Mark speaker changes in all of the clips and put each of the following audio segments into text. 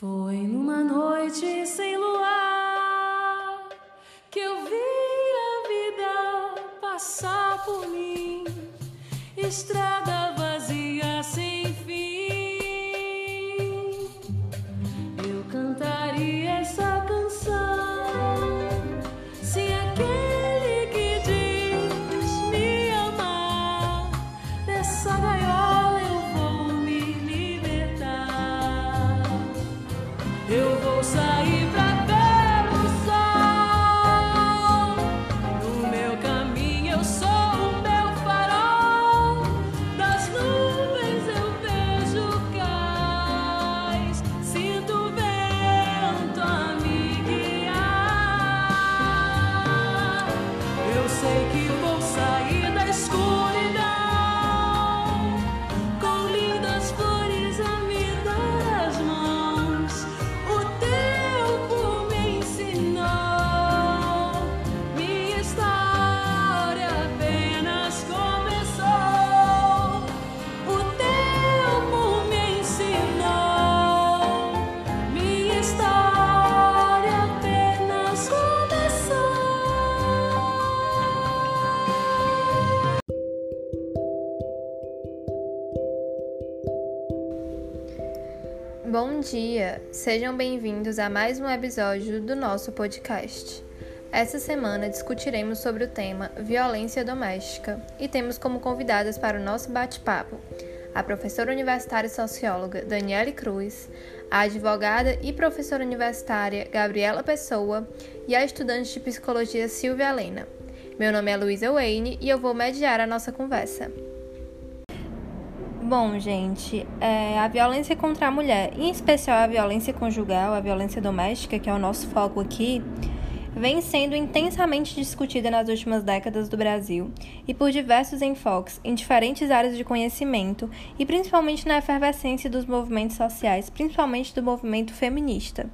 Speaker 1: Foi numa noite sem luar que eu vi a vida passar por mim, estrada
Speaker 2: dia, sejam bem-vindos a mais um episódio do nosso podcast. Essa semana discutiremos sobre o tema violência doméstica e temos como convidadas para o nosso bate-papo a professora universitária e socióloga Daniele Cruz, a advogada e professora universitária Gabriela Pessoa e a estudante de psicologia Silvia Helena. Meu nome é Luísa Wayne e eu vou mediar a nossa conversa. Bom, gente, é, a violência contra a mulher, em especial a violência conjugal, a violência doméstica, que é o nosso foco aqui, vem sendo intensamente discutida nas últimas décadas do Brasil e por diversos enfoques em diferentes áreas de conhecimento e principalmente na efervescência dos movimentos sociais, principalmente do movimento feminista.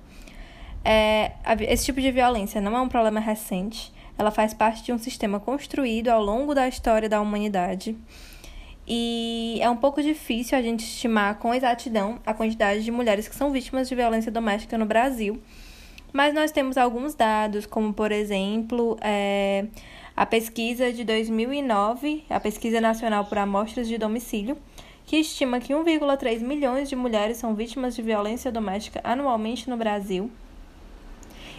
Speaker 2: É, esse tipo de violência não é um problema recente, ela faz parte de um sistema construído ao longo da história da humanidade. E é um pouco difícil a gente estimar com exatidão a quantidade de mulheres que são vítimas de violência doméstica no Brasil. Mas nós temos alguns dados, como por exemplo, é, a pesquisa de 2009, a Pesquisa Nacional por Amostras de Domicílio, que estima que 1,3 milhões de mulheres são vítimas de violência doméstica anualmente no Brasil.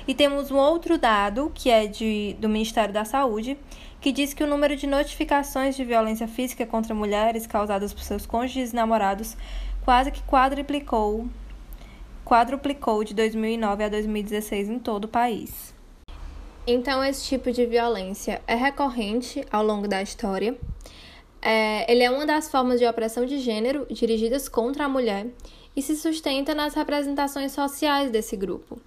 Speaker 2: E temos um outro dado, que é de, do Ministério da Saúde, que diz que o número de notificações de violência física contra mulheres causadas por seus cônjuges e namorados quase que quadruplicou, quadruplicou de 2009 a 2016 em todo o país. Então, esse tipo de violência é recorrente ao longo da história. É, ele é uma das formas de opressão de gênero dirigidas contra a mulher e se sustenta nas representações sociais desse grupo.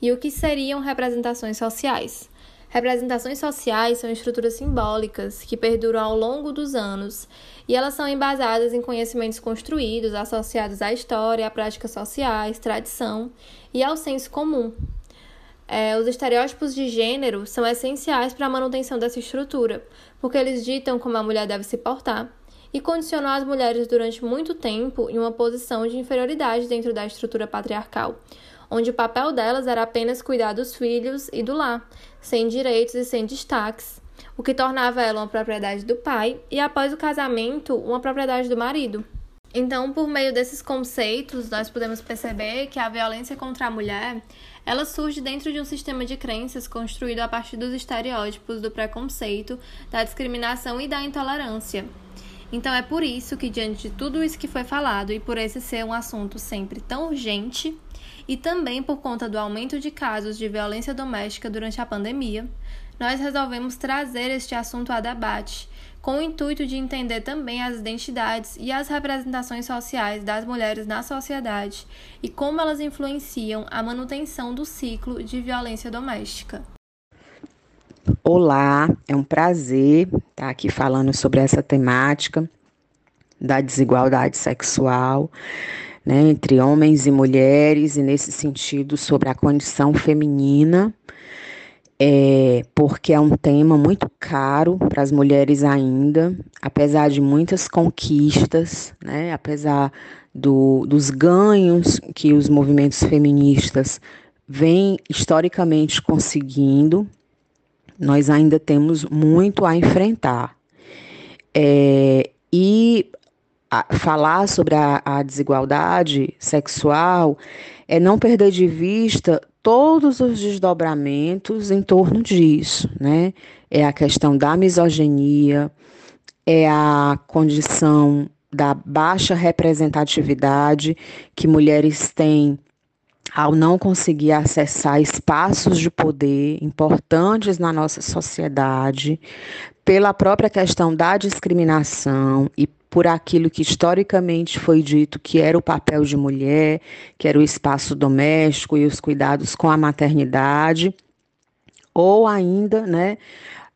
Speaker 2: E o que seriam representações sociais? Representações sociais são estruturas simbólicas que perduram ao longo dos anos e elas são embasadas em conhecimentos construídos associados à história, a práticas sociais, tradição e ao senso comum. É, os estereótipos de gênero são essenciais para a manutenção dessa estrutura, porque eles ditam como a mulher deve se portar e condicionam as mulheres durante muito tempo em uma posição de inferioridade dentro da estrutura patriarcal, onde o papel delas era apenas cuidar dos filhos e do lar, sem direitos e sem destaques, o que tornava ela uma propriedade do pai e, após o casamento, uma propriedade do marido. Então, por meio desses conceitos, nós podemos perceber que a violência contra a mulher, ela surge dentro de um sistema de crenças construído a partir dos estereótipos do preconceito, da discriminação e da intolerância. Então é por isso que diante de tudo isso que foi falado e por esse ser um assunto sempre tão urgente, e também por conta do aumento de casos de violência doméstica durante a pandemia, nós resolvemos trazer este assunto a debate, com o intuito de entender também as identidades e as representações sociais das mulheres na sociedade e como elas influenciam a manutenção do ciclo de violência doméstica.
Speaker 3: Olá, é um prazer estar aqui falando sobre essa temática da desigualdade sexual né, entre homens e mulheres, e nesse sentido, sobre a condição feminina. é, porque é um tema muito caro para as mulheres ainda, apesar de muitas conquistas, né, apesar do, dos ganhos que os movimentos feministas vêm historicamente conseguindo, nós ainda temos muito a enfrentar. É, e a, falar sobre a, a desigualdade sexual é não perder de vista todos os desdobramentos em torno disso, né? É a questão da misoginia, é a condição da baixa representatividade que mulheres têm ao não conseguir acessar espaços de poder importantes na nossa sociedade, pela própria questão da discriminação e por aquilo que historicamente foi dito que era o papel de mulher, que era o espaço doméstico e os cuidados com a maternidade, ou ainda, né,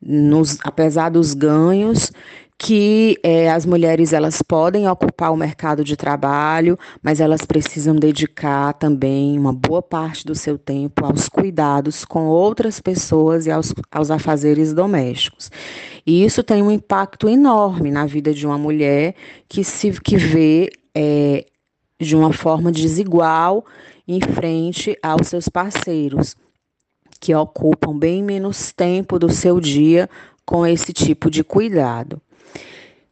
Speaker 3: nos, apesar dos ganhos que é, as mulheres elas podem ocupar o mercado de trabalho, mas elas precisam dedicar também uma boa parte do seu tempo aos cuidados com outras pessoas e aos, aos afazeres domésticos. E isso tem um impacto enorme na vida de uma mulher que se que vê é, de uma forma desigual em frente aos seus parceiros, que ocupam bem menos tempo do seu dia com esse tipo de cuidado.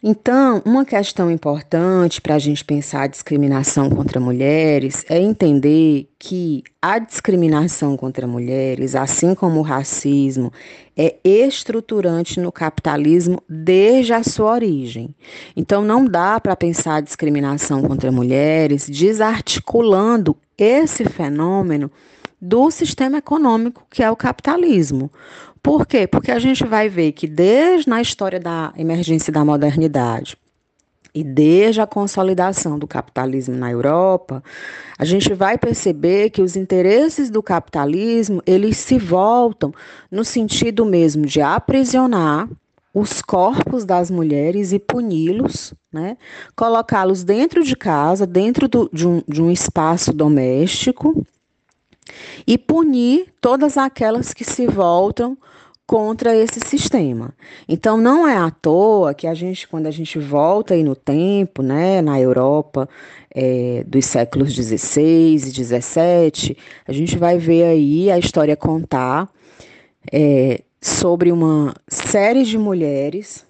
Speaker 3: Então, uma questão importante para a gente pensar a discriminação contra mulheres é entender que a discriminação contra mulheres, assim como o racismo, é estruturante no capitalismo desde a sua origem. Então, não dá para pensar a discriminação contra mulheres desarticulando esse fenômeno do sistema econômico que é o capitalismo. Por quê? Porque a gente vai ver que desde na história da emergência da modernidade e desde a consolidação do capitalismo na Europa, a gente vai perceber que os interesses do capitalismo, eles se voltam no sentido mesmo de aprisionar os corpos das mulheres e puni-los, né? colocá-los dentro de casa, dentro do, de, um, de um espaço doméstico, e punir todas aquelas que se voltam contra esse sistema. Então não é à toa que a gente, quando a gente volta aí no tempo, né, na Europa é, dos séculos XVI e XVII, a gente vai ver aí a história contar é, sobre uma série de mulheres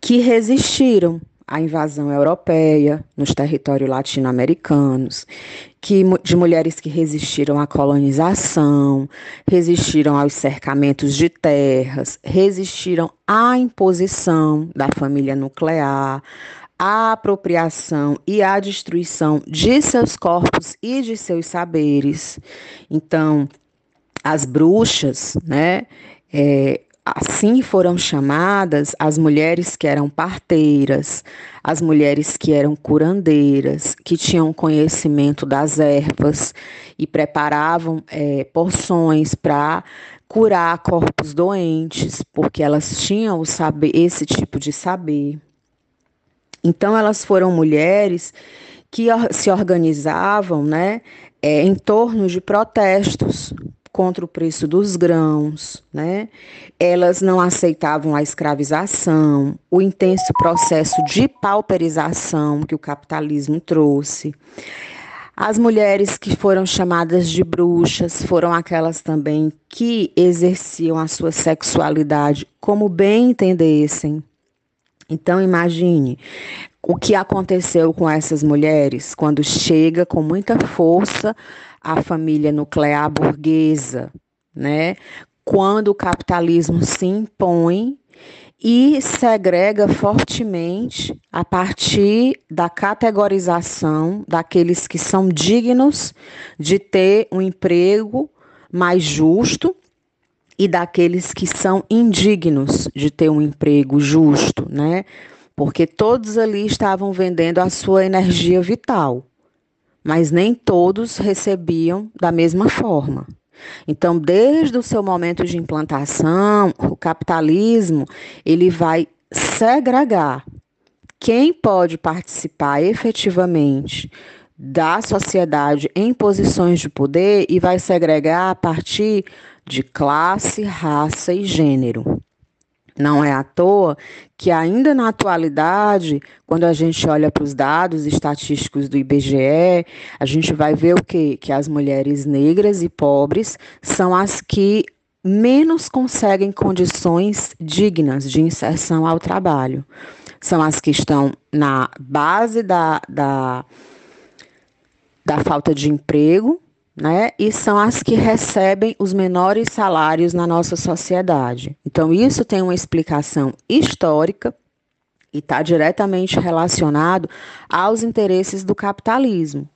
Speaker 3: que resistiram à invasão europeia nos territórios latino-americanos, que, de mulheres que resistiram à colonização, resistiram aos cercamentos de terras, resistiram à imposição da família nuclear, à apropriação e à destruição de seus corpos e de seus saberes. Então, as bruxas, né, é, Assim foram chamadas as mulheres que eram parteiras, as mulheres que eram curandeiras, que tinham conhecimento das ervas e preparavam é, porções para curar corpos doentes, porque elas tinham o saber, esse tipo de saber. Então elas foram mulheres que se organizavam, né, é, em torno de protestos contra o preço dos grãos, né? Elas não aceitavam a escravização, o intenso processo de pauperização que o capitalismo trouxe. As mulheres que foram chamadas de bruxas foram aquelas também que exerciam a sua sexualidade como bem entendessem. Então imagine o que aconteceu com essas mulheres quando chega com muita força a família nuclear burguesa, né? Quando o capitalismo se impõe e segrega fortemente a partir da categorização daqueles que são dignos de ter um emprego mais justo e daqueles que são indignos de ter um emprego justo, né? Porque todos ali estavam vendendo a sua energia vital mas nem todos recebiam da mesma forma. Então, desde o seu momento de implantação, o capitalismo ele vai segregar quem pode participar efetivamente da sociedade em posições de poder e vai segregar a partir de classe, raça e gênero. Não é à toa que, ainda na atualidade, quando a gente olha para os dados estatísticos do IBGE, a gente vai ver o quê? Que as mulheres negras e pobres são as que menos conseguem condições dignas de inserção ao trabalho. São as que estão na base da, da, da falta de emprego, né? E são as que recebem os menores salários na nossa sociedade. Então, isso tem uma explicação histórica e está diretamente relacionado aos interesses do capitalismo.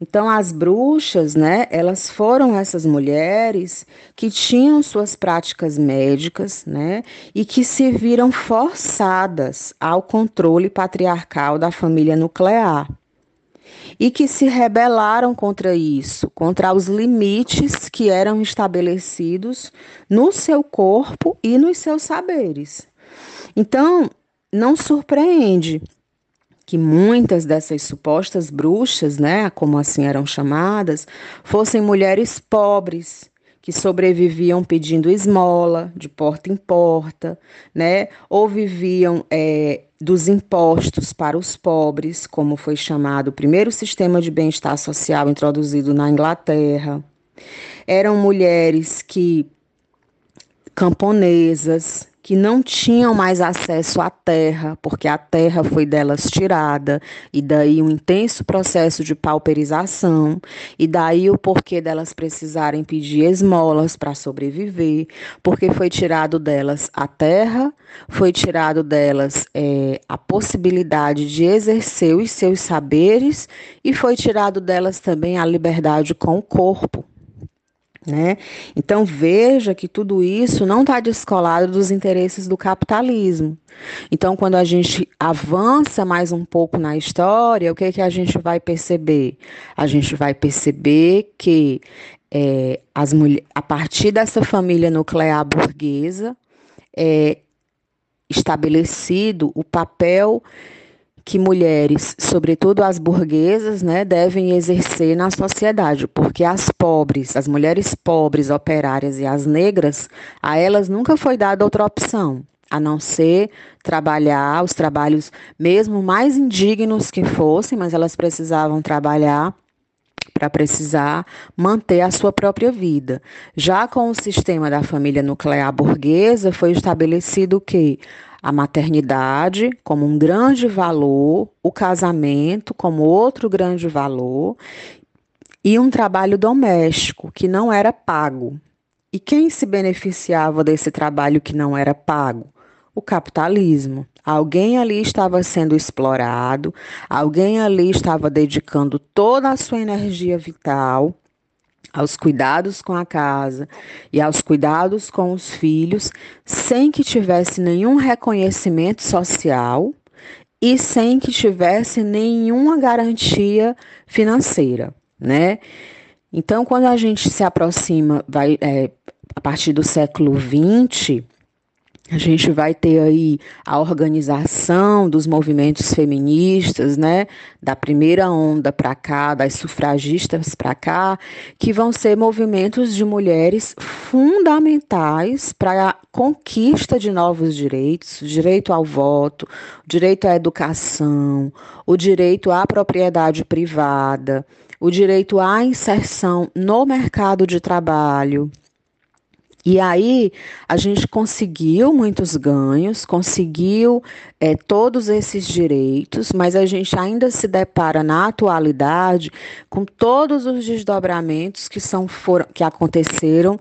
Speaker 3: Então, as bruxas, né, elas foram essas mulheres que tinham suas práticas médicas, né, e que se viram forçadas ao controle patriarcal da família nuclear e que se rebelaram contra isso, contra os limites que eram estabelecidos no seu corpo e nos seus saberes. Então, não surpreende que muitas dessas supostas bruxas, né, como assim eram chamadas, fossem mulheres pobres que sobreviviam pedindo esmola de porta em porta, né, ou viviam é, dos impostos para os pobres, como foi chamado o primeiro sistema de bem-estar social introduzido na Inglaterra. Eram mulheres que camponesas, que não tinham mais acesso à terra, porque a terra foi delas tirada, e daí um intenso processo de pauperização, e daí o porquê delas precisarem pedir esmolas para sobreviver, porque foi tirado delas a terra, foi tirado delas é, a possibilidade de exercer os seus saberes, e foi tirado delas também a liberdade com o corpo. Né? Então veja que tudo isso não está descolado dos interesses do capitalismo. Então, quando a gente avança mais um pouco na história, o que, que a gente vai perceber? A gente vai perceber que é, as a partir dessa família nuclear burguesa, é estabelecido o papel que mulheres, sobretudo as burguesas, né, devem exercer na sociedade, porque as pobres, as mulheres pobres, operárias e as negras, a elas nunca foi dada outra opção, a não ser trabalhar os trabalhos mesmo mais indignos que fossem, mas elas precisavam trabalhar para precisar manter a sua própria vida. Já com o sistema da família nuclear burguesa, foi estabelecido que a maternidade como um grande valor, o casamento como outro grande valor e um trabalho doméstico que não era pago. E quem se beneficiava desse trabalho que não era pago? O capitalismo. Alguém ali estava sendo explorado, alguém ali estava dedicando toda a sua energia vital aos cuidados com a casa e aos cuidados com os filhos, sem que tivesse nenhum reconhecimento social e sem que tivesse nenhuma garantia financeira, né? Então, quando a gente se aproxima, vai é, a partir do século XX, a gente vai ter aí a organização dos movimentos feministas, né, da primeira onda para cá, das sufragistas para cá, que vão ser movimentos de mulheres fundamentais para a conquista de novos direitos, direito ao voto, direito à educação, o direito à propriedade privada, o direito à inserção no mercado de trabalho e aí a gente conseguiu muitos ganhos, conseguiu é, todos esses direitos, mas a gente ainda se depara na atualidade com todos os desdobramentos que, são, foram, que aconteceram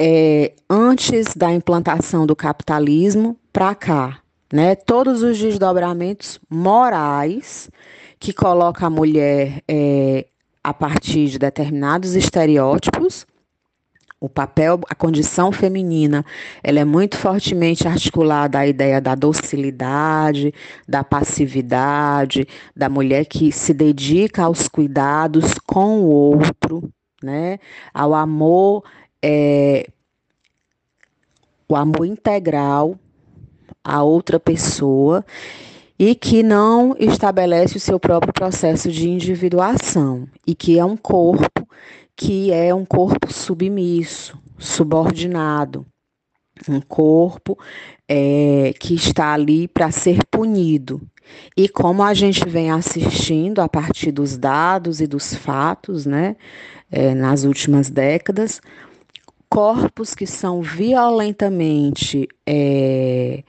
Speaker 3: é, antes da implantação do capitalismo para cá. Né? Todos os desdobramentos morais que coloca a mulher é, a partir de determinados estereótipos o papel, a condição feminina, ela é muito fortemente articulada à ideia da docilidade, da passividade, da mulher que se dedica aos cuidados com o outro, né? Ao amor, é, o amor integral a outra pessoa e que não estabelece o seu próprio processo de individuação e que é um corpo que é um corpo submisso, subordinado, um corpo é, que está ali para ser punido. E como a gente vem assistindo a partir dos dados e dos fatos, né, é, nas últimas décadas, corpos que são violentamente é,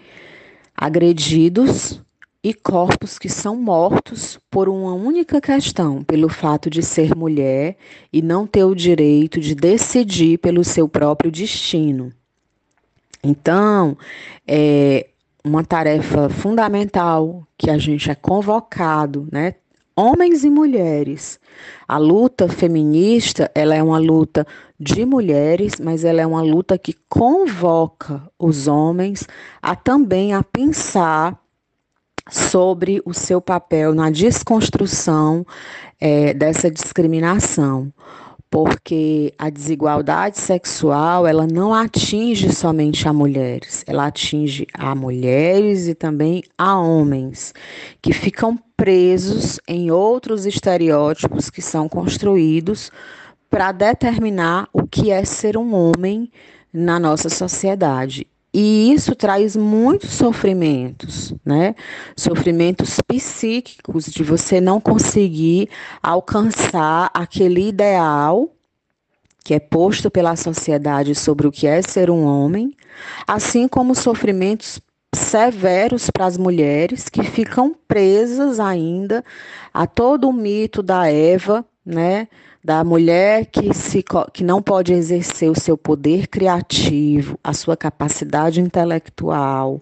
Speaker 3: agredidos e corpos que são mortos por uma única questão, pelo fato de ser mulher e não ter o direito de decidir pelo seu próprio destino. Então, é uma tarefa fundamental que a gente é convocado, né? Homens e mulheres. A luta feminista, ela é uma luta de mulheres, mas ela é uma luta que convoca os homens a também a pensar sobre o seu papel na desconstrução é, dessa discriminação porque a desigualdade sexual ela não atinge somente a mulheres, ela atinge a mulheres e também a homens que ficam presos em outros estereótipos que são construídos para determinar o que é ser um homem na nossa sociedade. E isso traz muitos sofrimentos, né? Sofrimentos psíquicos de você não conseguir alcançar aquele ideal que é posto pela sociedade sobre o que é ser um homem, assim como sofrimentos severos para as mulheres que ficam presas ainda a todo o mito da Eva, né? Da mulher que, se, que não pode exercer o seu poder criativo, a sua capacidade intelectual,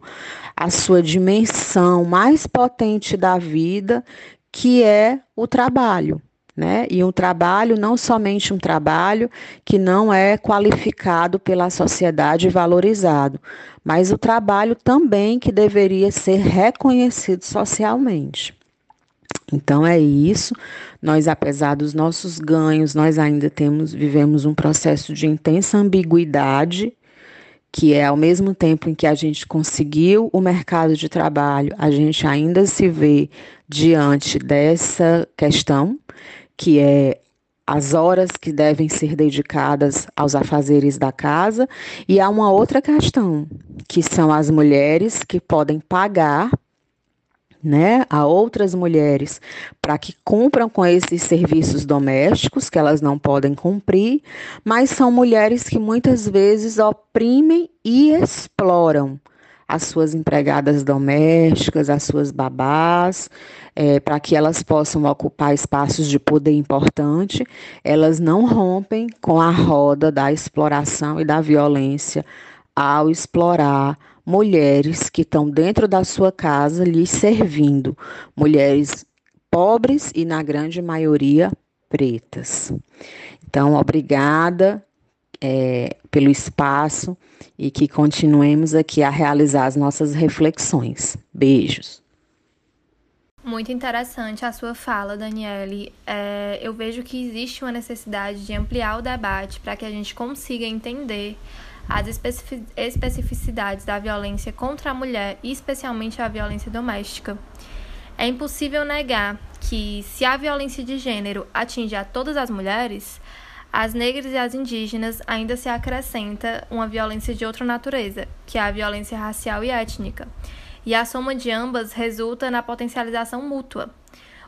Speaker 3: a sua dimensão mais potente da vida, que é o trabalho. Né? E um trabalho, não somente um trabalho que não é qualificado pela sociedade e valorizado, mas o trabalho também que deveria ser reconhecido socialmente. Então é isso. Nós, apesar dos nossos ganhos, nós ainda temos, vivemos um processo de intensa ambiguidade, que é ao mesmo tempo em que a gente conseguiu o mercado de trabalho, a gente ainda se vê diante dessa questão, que é as horas que devem ser dedicadas aos afazeres da casa, e há uma outra questão, que são as mulheres que podem pagar né, a outras mulheres para que cumpram com esses serviços domésticos que elas não podem cumprir, mas são mulheres que muitas vezes oprimem e exploram as suas empregadas domésticas, as suas babás, é, para que elas possam ocupar espaços de poder importante, elas não rompem com a roda da exploração e da violência ao explorar mulheres que estão dentro da sua casa lhes servindo, mulheres pobres e, na grande maioria, pretas. Então, obrigada é, pelo espaço e que continuemos aqui a realizar as nossas reflexões. Beijos.
Speaker 2: Muito interessante a sua fala, Daniele. É, eu vejo que existe uma necessidade de ampliar o debate para que a gente consiga entender as especificidades da violência contra a mulher e especialmente a violência doméstica. É impossível negar que, se a violência de gênero atinge a todas as mulheres, às negras e às indígenas ainda se acrescenta uma violência de outra natureza, que é a violência racial e étnica. E a soma de ambas resulta na potencialização mútua,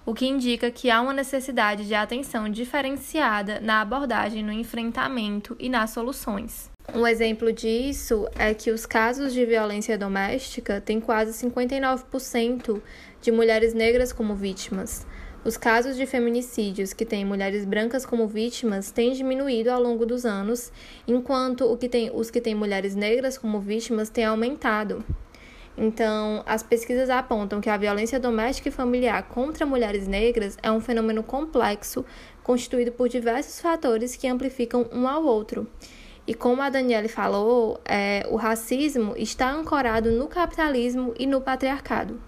Speaker 2: o que indica que há uma necessidade de atenção diferenciada na abordagem, no enfrentamento e nas soluções. Um exemplo disso é que os casos de violência doméstica têm quase 59% de mulheres negras como vítimas. Os casos de feminicídios que têm mulheres brancas como vítimas têm diminuído ao longo dos anos, enquanto que tem, os que têm mulheres negras como vítimas têm aumentado. Então, as pesquisas apontam que a violência doméstica e familiar contra mulheres negras é um fenômeno complexo, constituído por diversos fatores que amplificam um ao outro. E como a Daniele falou, é, o racismo está ancorado no capitalismo e no patriarcado.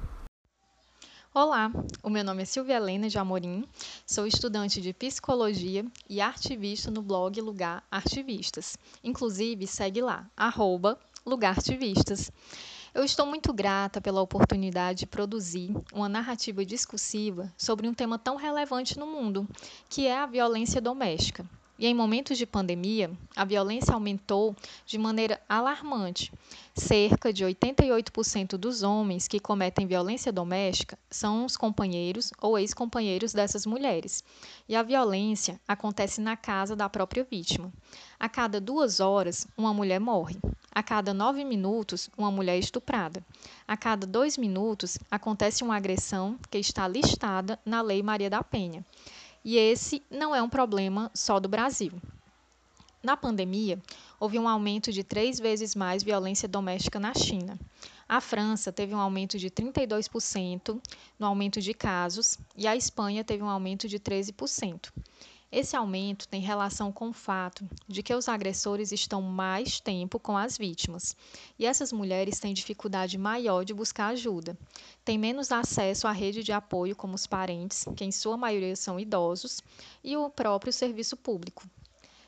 Speaker 4: Olá, o meu nome é Silvia Helena de Amorim, sou estudante de Psicologia e artivista no blog Lugar Artivistas. Inclusive, segue lá, arroba Lugar Artivistas. Eu estou muito grata pela oportunidade de produzir uma narrativa discursiva sobre um tema tão relevante no mundo, que é a violência doméstica. E em momentos de pandemia, a violência aumentou de maneira alarmante. Cerca de 88% dos homens que cometem violência doméstica são os companheiros ou ex-companheiros dessas mulheres. E a violência acontece na casa da própria vítima. A cada duas horas, uma mulher morre. A cada nove minutos, uma mulher é estuprada. A cada dois minutos, acontece uma agressão que está listada na Lei Maria da Penha. E esse não é um problema só do Brasil. Na pandemia, houve um aumento de três vezes mais violência doméstica na China. A França teve um aumento de 32% no aumento de casos e a Espanha teve um aumento de 13%. Esse aumento tem relação com o fato de que os agressores estão mais tempo com as vítimas e essas mulheres têm dificuldade maior de buscar ajuda. Têm menos acesso à rede de apoio, como os parentes, que em sua maioria são idosos, e o próprio serviço público.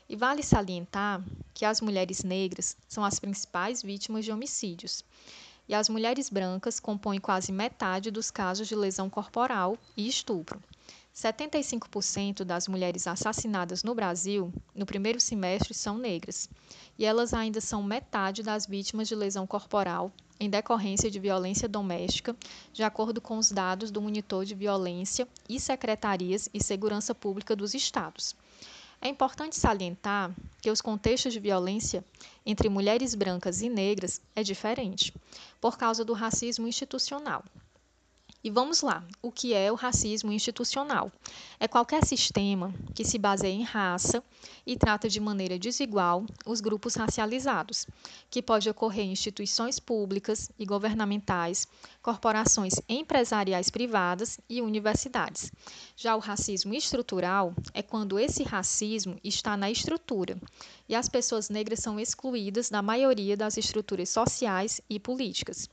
Speaker 4: E vale salientar que as mulheres negras são as principais vítimas de homicídios. E as mulheres brancas compõem quase metade dos casos de lesão corporal e estupro. 75% das mulheres assassinadas no Brasil no primeiro semestre são negras, e elas ainda são metade das vítimas de lesão corporal em decorrência de violência doméstica, de acordo com os dados do Monitor de Violência e Secretarias e Segurança Pública dos Estados. É importante salientar que os contextos de violência entre mulheres brancas e negras é diferente, por causa do racismo institucional. E vamos lá, o que é o racismo institucional? É qualquer sistema que se baseia em raça e trata de maneira desigual os grupos racializados, que pode ocorrer em instituições públicas e governamentais, corporações empresariais privadas e universidades. Já o racismo estrutural é quando esse racismo está na estrutura e as pessoas negras são excluídas da maioria das estruturas sociais e políticas.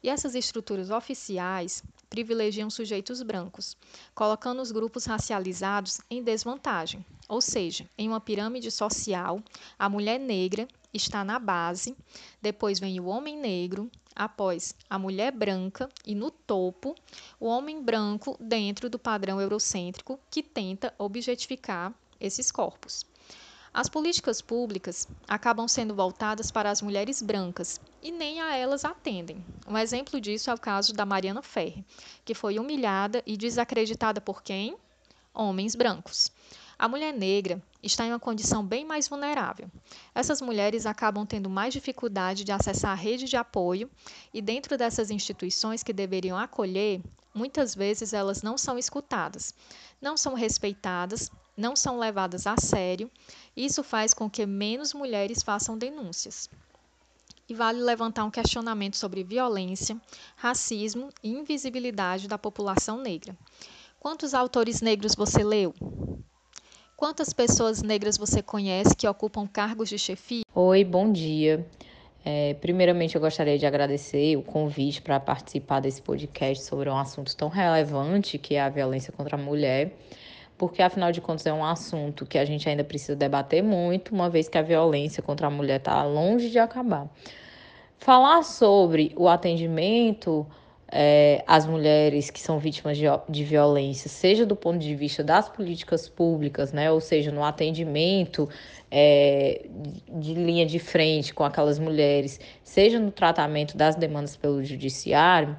Speaker 4: E essas estruturas oficiais privilegiam sujeitos brancos, colocando os grupos racializados em desvantagem. Ou seja, em uma pirâmide social, a mulher negra está na base, depois vem o homem negro, após a mulher branca e no topo, o homem branco dentro do padrão eurocêntrico que tenta objetificar esses corpos. As políticas públicas acabam sendo voltadas para as mulheres brancas e nem a elas atendem. Um exemplo disso é o caso da Mariana Ferre, que foi humilhada e desacreditada por quem? Homens brancos. A mulher negra está em uma condição bem mais vulnerável. Essas mulheres acabam tendo mais dificuldade de acessar a rede de apoio e, dentro dessas instituições que deveriam acolher, muitas vezes elas não são escutadas, não são respeitadas não são levadas a sério, isso faz com que menos mulheres façam denúncias. E vale levantar um questionamento sobre violência, racismo e invisibilidade da população negra. Quantos autores negros você leu? Quantas pessoas negras você conhece que ocupam cargos de chefia?
Speaker 5: Oi, bom dia. É, primeiramente, eu gostaria de agradecer o convite para participar desse podcast sobre um assunto tão relevante que é a violência contra a mulher porque afinal de contas é um assunto que a gente ainda precisa debater muito, uma vez que a violência contra a mulher está longe de acabar. Falar sobre o atendimento é, às mulheres que são vítimas de, de violência, seja do ponto de vista das políticas públicas, né, ou seja, no atendimento é, de linha de frente com aquelas mulheres, seja no tratamento das demandas pelo judiciário,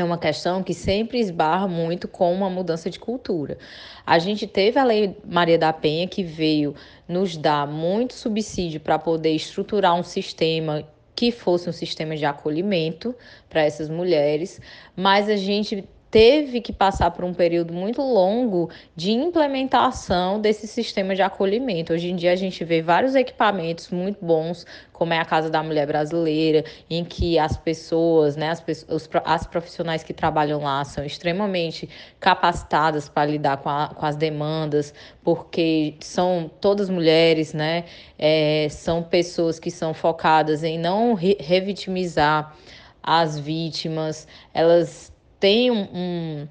Speaker 5: é uma questão que sempre esbarra muito com uma mudança de cultura. A gente teve a Lei Maria da Penha que veio nos dar muito subsídio para poder estruturar um sistema que fosse um sistema de acolhimento para essas mulheres, mas a gente teve que passar por um período muito longo de implementação desse sistema de acolhimento. Hoje em dia a gente vê vários equipamentos muito bons, como é a Casa da Mulher Brasileira, em que as pessoas, né, as, pessoas, as profissionais que trabalham lá são extremamente capacitadas para lidar com, a, com as demandas, porque são todas mulheres, né, é, são pessoas que são focadas em não re revitimizar as vítimas, elas tem um, um,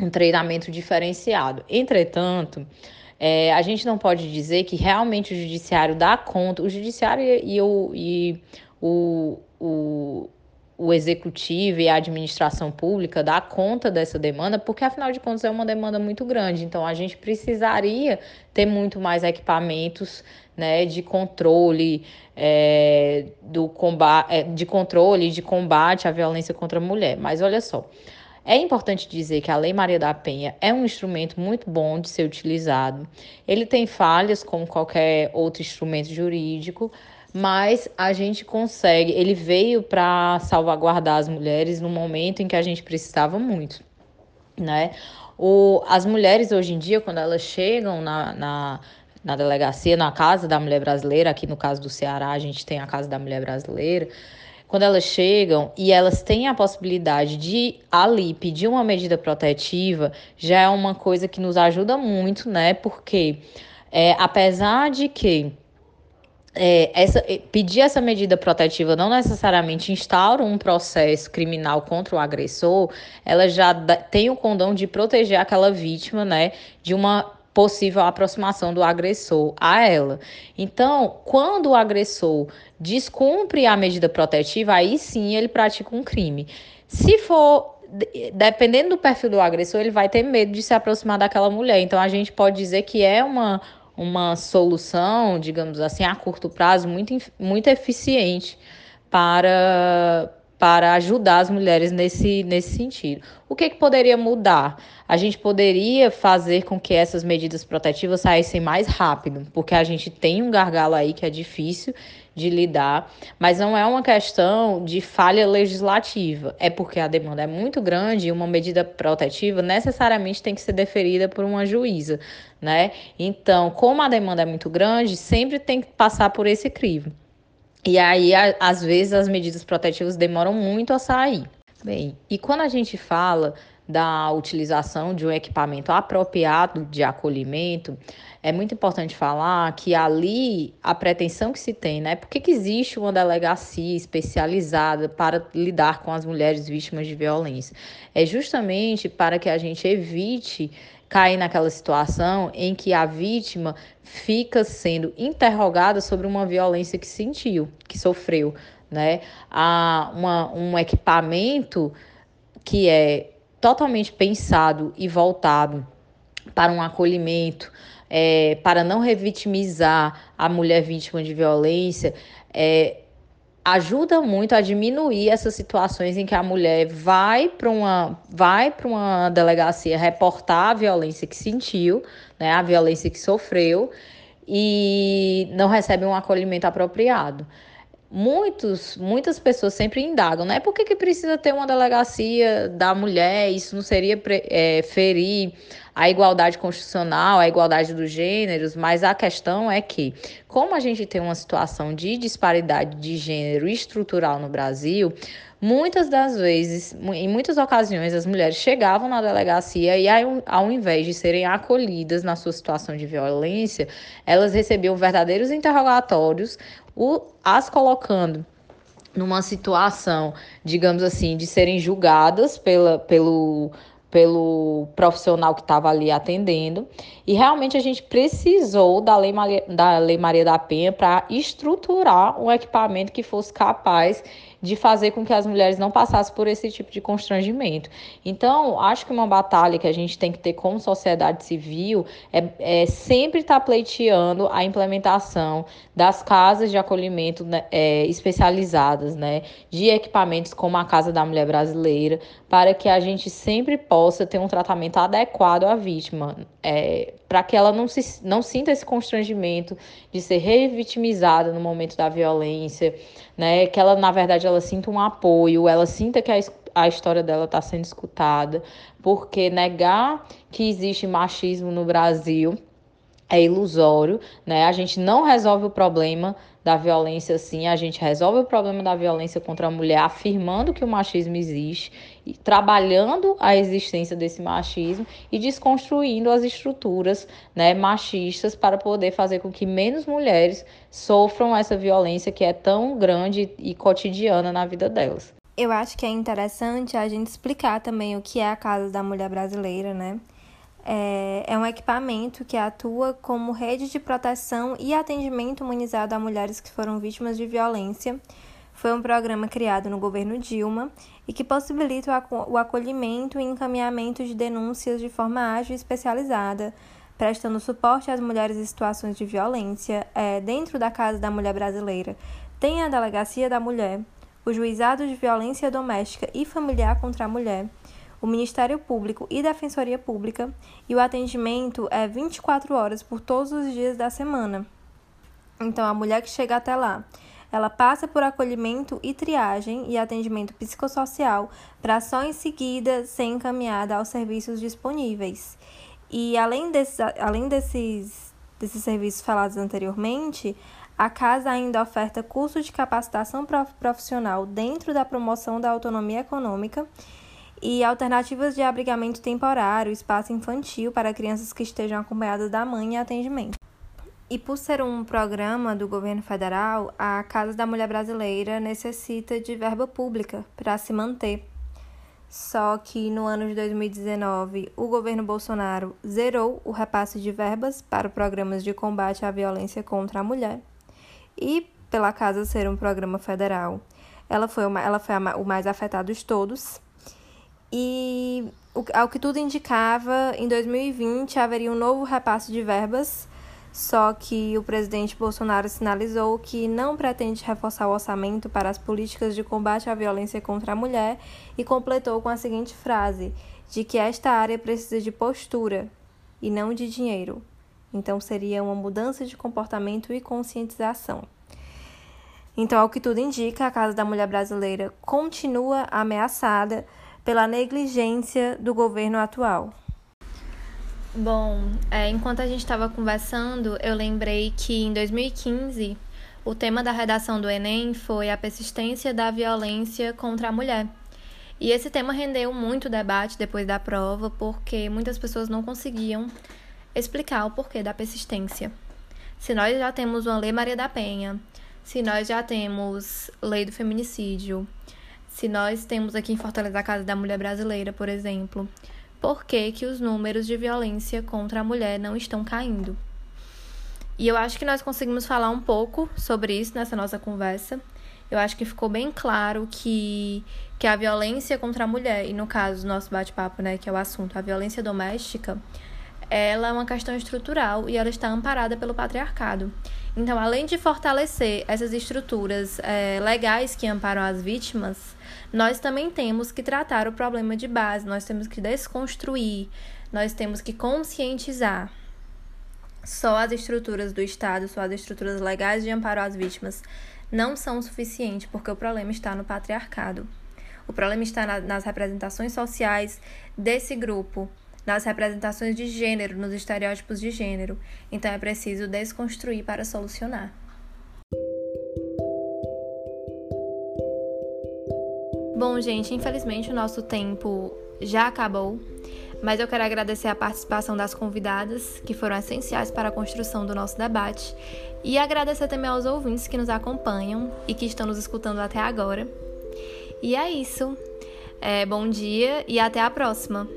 Speaker 5: um treinamento diferenciado. Entretanto, é, a gente não pode dizer que realmente o judiciário dá conta, o judiciário e, e, o, e o, o, o executivo e a administração pública dar conta dessa demanda, porque afinal de contas é uma demanda muito grande. Então a gente precisaria ter muito mais equipamentos né, de controle é, do combate, é, de controle de combate à violência contra a mulher. Mas olha só, é importante dizer que a Lei Maria da Penha é um instrumento muito bom de ser utilizado. Ele tem falhas como qualquer outro instrumento jurídico, mas a gente consegue. Ele veio para salvaguardar as mulheres no momento em que a gente precisava muito, né? O, as mulheres hoje em dia, quando elas chegam na, na, na delegacia, na Casa da Mulher Brasileira, aqui no caso do Ceará, a gente tem a Casa da Mulher Brasileira. Quando elas chegam e elas têm a possibilidade de ali pedir uma medida protetiva, já é uma coisa que nos ajuda muito, né? Porque é, apesar de que é, essa, pedir essa medida protetiva não necessariamente instaura um processo criminal contra o agressor, ela já tem o condão de proteger aquela vítima, né, de uma possível aproximação do agressor a ela. Então, quando o agressor descumpre a medida protetiva, aí sim ele pratica um crime. Se for dependendo do perfil do agressor, ele vai ter medo de se aproximar daquela mulher. Então a gente pode dizer que é uma uma solução, digamos assim, a curto prazo muito, muito eficiente para, para ajudar as mulheres nesse, nesse sentido. O que, que poderia mudar? A gente poderia fazer com que essas medidas protetivas saíssem mais rápido, porque a gente tem um gargalo aí que é difícil de lidar, mas não é uma questão de falha legislativa, é porque a demanda é muito grande e uma medida protetiva necessariamente tem que ser deferida por uma juíza, né? Então, como a demanda é muito grande, sempre tem que passar por esse crivo. E aí, às vezes, as medidas protetivas demoram muito a sair. Bem, e quando a gente fala da utilização de um equipamento apropriado de acolhimento, é muito importante falar que ali a pretensão que se tem, né? Por que, que existe uma delegacia especializada para lidar com as mulheres vítimas de violência? É justamente para que a gente evite cair naquela situação em que a vítima fica sendo interrogada sobre uma violência que sentiu, que sofreu, né? Há uma, um equipamento que é totalmente pensado e voltado para um acolhimento, é, para não revitimizar a mulher vítima de violência, é, ajuda muito a diminuir essas situações em que a mulher vai para uma vai para uma delegacia reportar a violência que sentiu, né, a violência que sofreu e não recebe um acolhimento apropriado muitos, muitas pessoas sempre indagam, né? Por que, que precisa ter uma delegacia da mulher? Isso não seria é, ferir a igualdade constitucional, a igualdade dos gêneros, mas a questão é que, como a gente tem uma situação de disparidade de gênero estrutural no Brasil, muitas das vezes, em muitas ocasiões, as mulheres chegavam na delegacia e, ao invés de serem acolhidas na sua situação de violência, elas recebiam verdadeiros interrogatórios, o, as colocando numa situação, digamos assim, de serem julgadas pela, pelo pelo profissional que estava ali atendendo. E realmente a gente precisou da Lei da, Lei Maria da Penha para estruturar um equipamento que fosse capaz de fazer com que as mulheres não passassem por esse tipo de constrangimento. Então, acho que uma batalha que a gente tem que ter como sociedade civil é, é sempre estar tá pleiteando a implementação das casas de acolhimento né, é, especializadas, né, de equipamentos como a Casa da Mulher Brasileira, para que a gente sempre possa ter um tratamento adequado à vítima, é, para que ela não, se, não sinta esse constrangimento de ser revitimizada no momento da violência, né? Que ela, na verdade, ela sinta um apoio, ela sinta que a, a história dela está sendo escutada, porque negar que existe machismo no Brasil é ilusório, né? A gente não resolve o problema da violência assim, a gente resolve o problema da violência contra a mulher afirmando que o machismo existe, e trabalhando a existência desse machismo e desconstruindo as estruturas, né, machistas para poder fazer com que menos mulheres sofram essa violência que é tão grande e cotidiana na vida delas.
Speaker 2: Eu acho que é interessante a gente explicar também o que é a Casa da Mulher Brasileira, né? É, é um equipamento que atua como rede de proteção e atendimento humanizado a mulheres que foram vítimas de violência. foi um programa criado no governo Dilma e que possibilita o acolhimento e encaminhamento de denúncias de forma ágil e especializada, prestando suporte às mulheres em situações de violência é, dentro da Casa da Mulher Brasileira. Tem a Delegacia da Mulher, o Juizado de Violência Doméstica e Familiar contra a Mulher, o Ministério Público e Defensoria Pública, e o atendimento é 24 horas por todos os dias da semana. Então, a mulher que chega até lá, ela passa por acolhimento e triagem e atendimento psicossocial para só em seguida ser encaminhada aos serviços disponíveis. E além desses, além desses, desses serviços falados anteriormente, a casa ainda oferta curso de capacitação profissional dentro da promoção da autonomia econômica e alternativas de abrigamento temporário, espaço infantil para crianças que estejam acompanhadas da mãe e atendimento. E por ser um programa do governo federal, a Casa da Mulher Brasileira necessita de verba pública para se manter. Só que no ano de 2019, o governo Bolsonaro zerou o repasse de verbas para programas de combate à violência contra a mulher. E pela casa ser um programa federal, ela foi, uma, ela foi a, o mais afetado de todos. E ao que tudo indicava, em 2020 haveria um novo repasse de verbas só que o presidente Bolsonaro sinalizou que não pretende reforçar o orçamento para as políticas de combate à violência contra a mulher e completou com a seguinte frase: de que esta área precisa de postura e não de dinheiro. Então seria uma mudança de comportamento e conscientização. Então, ao que tudo indica, a Casa da Mulher Brasileira continua ameaçada pela negligência do governo atual.
Speaker 6: Bom, é, enquanto a gente estava conversando, eu lembrei que em 2015 o tema da redação do Enem foi a persistência da violência contra a mulher. E esse tema rendeu muito debate depois da prova, porque muitas pessoas não conseguiam explicar o porquê da persistência. Se nós já temos uma Lei Maria da Penha, se nós já temos Lei do Feminicídio, se nós temos aqui em Fortaleza a Casa da Mulher Brasileira, por exemplo, por que, que os números de violência contra a mulher não estão caindo. E eu acho que nós conseguimos falar um pouco sobre isso nessa nossa conversa. Eu acho que ficou bem claro que, que a violência contra a mulher, e no caso do nosso bate-papo, né, que é o assunto, a violência doméstica, ela é uma questão estrutural e ela está amparada pelo patriarcado. Então, além de fortalecer essas estruturas é, legais que amparam as vítimas, nós também temos que tratar o problema de base, nós temos que desconstruir, nós temos que conscientizar. Só as estruturas do Estado, só as estruturas legais de amparo às vítimas não são suficientes, porque o problema está no patriarcado. O problema está na, nas representações sociais desse grupo, nas representações de gênero, nos estereótipos de gênero. Então é preciso desconstruir para solucionar. Bom, gente, infelizmente o nosso tempo já acabou, mas eu quero agradecer a participação das convidadas, que foram essenciais para a construção do nosso debate, e agradecer também aos ouvintes que nos acompanham e que estão nos escutando até agora. E é isso. É, bom dia e até a próxima!